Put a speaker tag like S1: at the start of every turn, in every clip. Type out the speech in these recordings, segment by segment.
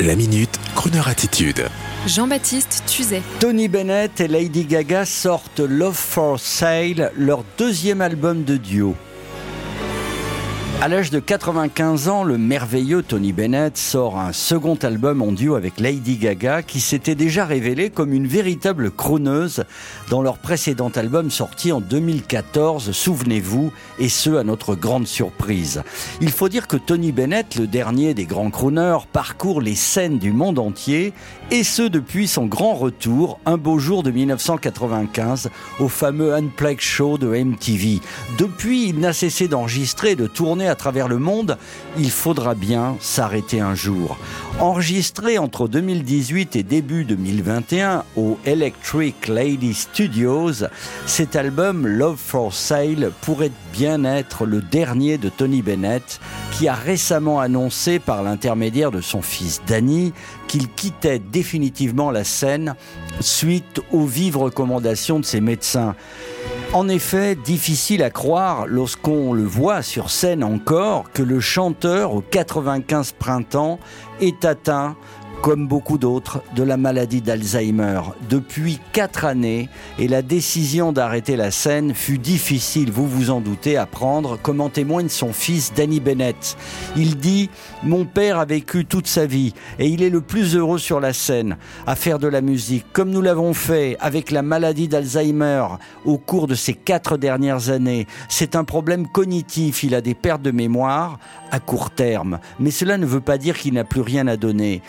S1: La minute, Kroneur attitude.
S2: Jean-Baptiste Tuzet.
S3: Tony Bennett et Lady Gaga sortent Love for Sale, leur deuxième album de duo. À l'âge de 95 ans, le merveilleux Tony Bennett sort un second album en duo avec Lady Gaga qui s'était déjà révélée comme une véritable crooneuse dans leur précédent album sorti en 2014, souvenez-vous, et ce à notre grande surprise. Il faut dire que Tony Bennett, le dernier des grands crooners, parcourt les scènes du monde entier et ce depuis son grand retour un beau jour de 1995 au fameux Unplugged Show de MTV. Depuis, il n'a cessé d'enregistrer de tourner à travers le monde, il faudra bien s'arrêter un jour. Enregistré entre 2018 et début 2021 au Electric Lady Studios, cet album Love for Sale pourrait bien être le dernier de Tony Bennett, qui a récemment annoncé par l'intermédiaire de son fils Danny qu'il quittait définitivement la scène suite aux vives recommandations de ses médecins. En effet, difficile à croire lorsqu'on le voit sur scène encore que le chanteur au 95 printemps est atteint comme beaucoup d'autres, de la maladie d'Alzheimer depuis quatre années et la décision d'arrêter la scène fut difficile, vous vous en doutez, à prendre, comme en témoigne son fils Danny Bennett. Il dit Mon père a vécu toute sa vie et il est le plus heureux sur la scène à faire de la musique, comme nous l'avons fait avec la maladie d'Alzheimer au cours de ces quatre dernières années. C'est un problème cognitif, il a des pertes de mémoire à court terme, mais cela ne veut pas dire qu'il n'a plus rien à donner.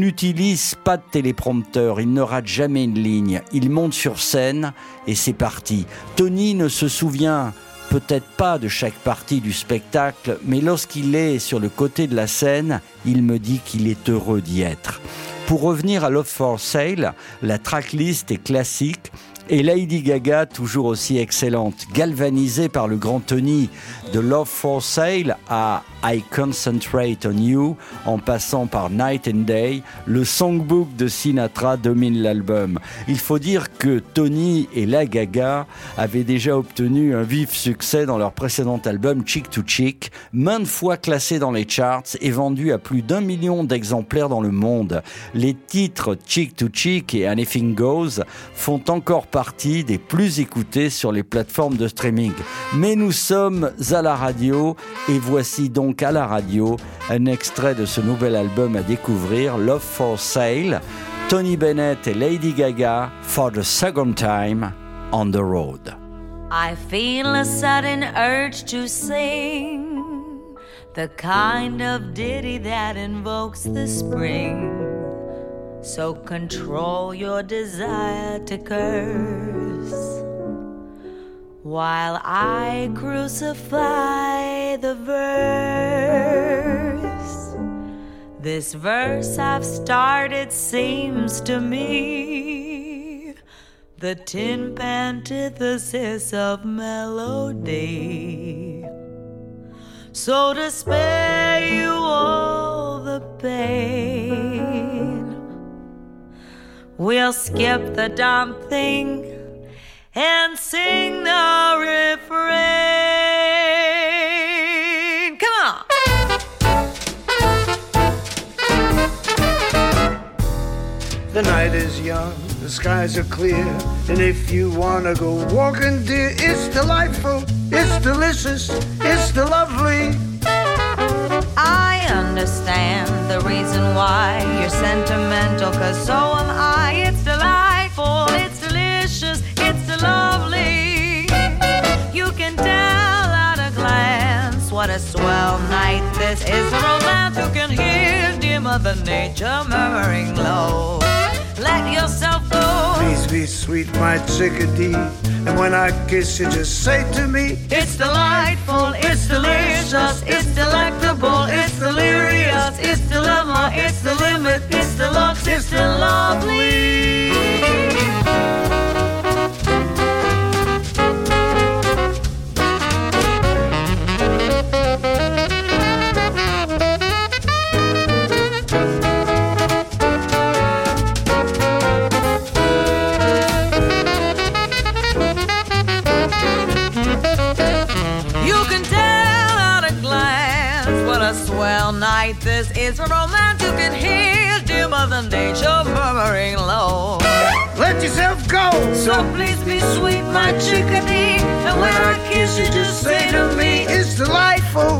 S3: N'utilise pas de téléprompteur, il ne rate jamais une ligne. Il monte sur scène et c'est parti. Tony ne se souvient peut-être pas de chaque partie du spectacle, mais lorsqu'il est sur le côté de la scène, il me dit qu'il est heureux d'y être. Pour revenir à Love for Sale, la tracklist est classique et Lady Gaga toujours aussi excellente, galvanisée par le grand Tony de Love for Sale à I Concentrate on You, en passant par Night and Day, le songbook de Sinatra domine l'album. Il faut dire que Tony et la Gaga avaient déjà obtenu un vif succès dans leur précédent album Chick to Chick, maintes fois classé dans les charts et vendu à plus d'un million d'exemplaires dans le monde. Les titres Chick to Chick et Anything Goes font encore partie des plus écoutés sur les plateformes de streaming. Mais nous sommes à la radio et voici donc donc à la radio un extrait de ce nouvel album à découvrir, Love for Sale, Tony Bennett et Lady Gaga for the second time on the road.
S4: I feel a sudden urge to sing the kind of ditty that invokes the spring. So control your desire to curse. while I crucify the verse. This verse I've started seems to me the tin antithesis of melody. So to spare you all the pain, we'll skip the dumb thing and sing The
S5: night is young, the skies are clear, and if you wanna go walking, dear, it's delightful, it's delicious, it's the lovely.
S4: I understand the reason why you're sentimental, cause so am I. what a swell night this is. A romance you can hear dear Mother Nature murmuring low. Let yourself go.
S5: Please be sweet, my chickadee. And when I kiss you, just say to me,
S4: It's delightful, it's delicious, it's delectable, it's delirious, it's dilemma, it's the limit, it's deluxe, it's the lovely. This is a romance you can hear dimmer than nature murmuring low.
S5: Let yourself go.
S4: So please be sweet, my chickadee. And when I kiss you, just say to me,
S5: It's delightful.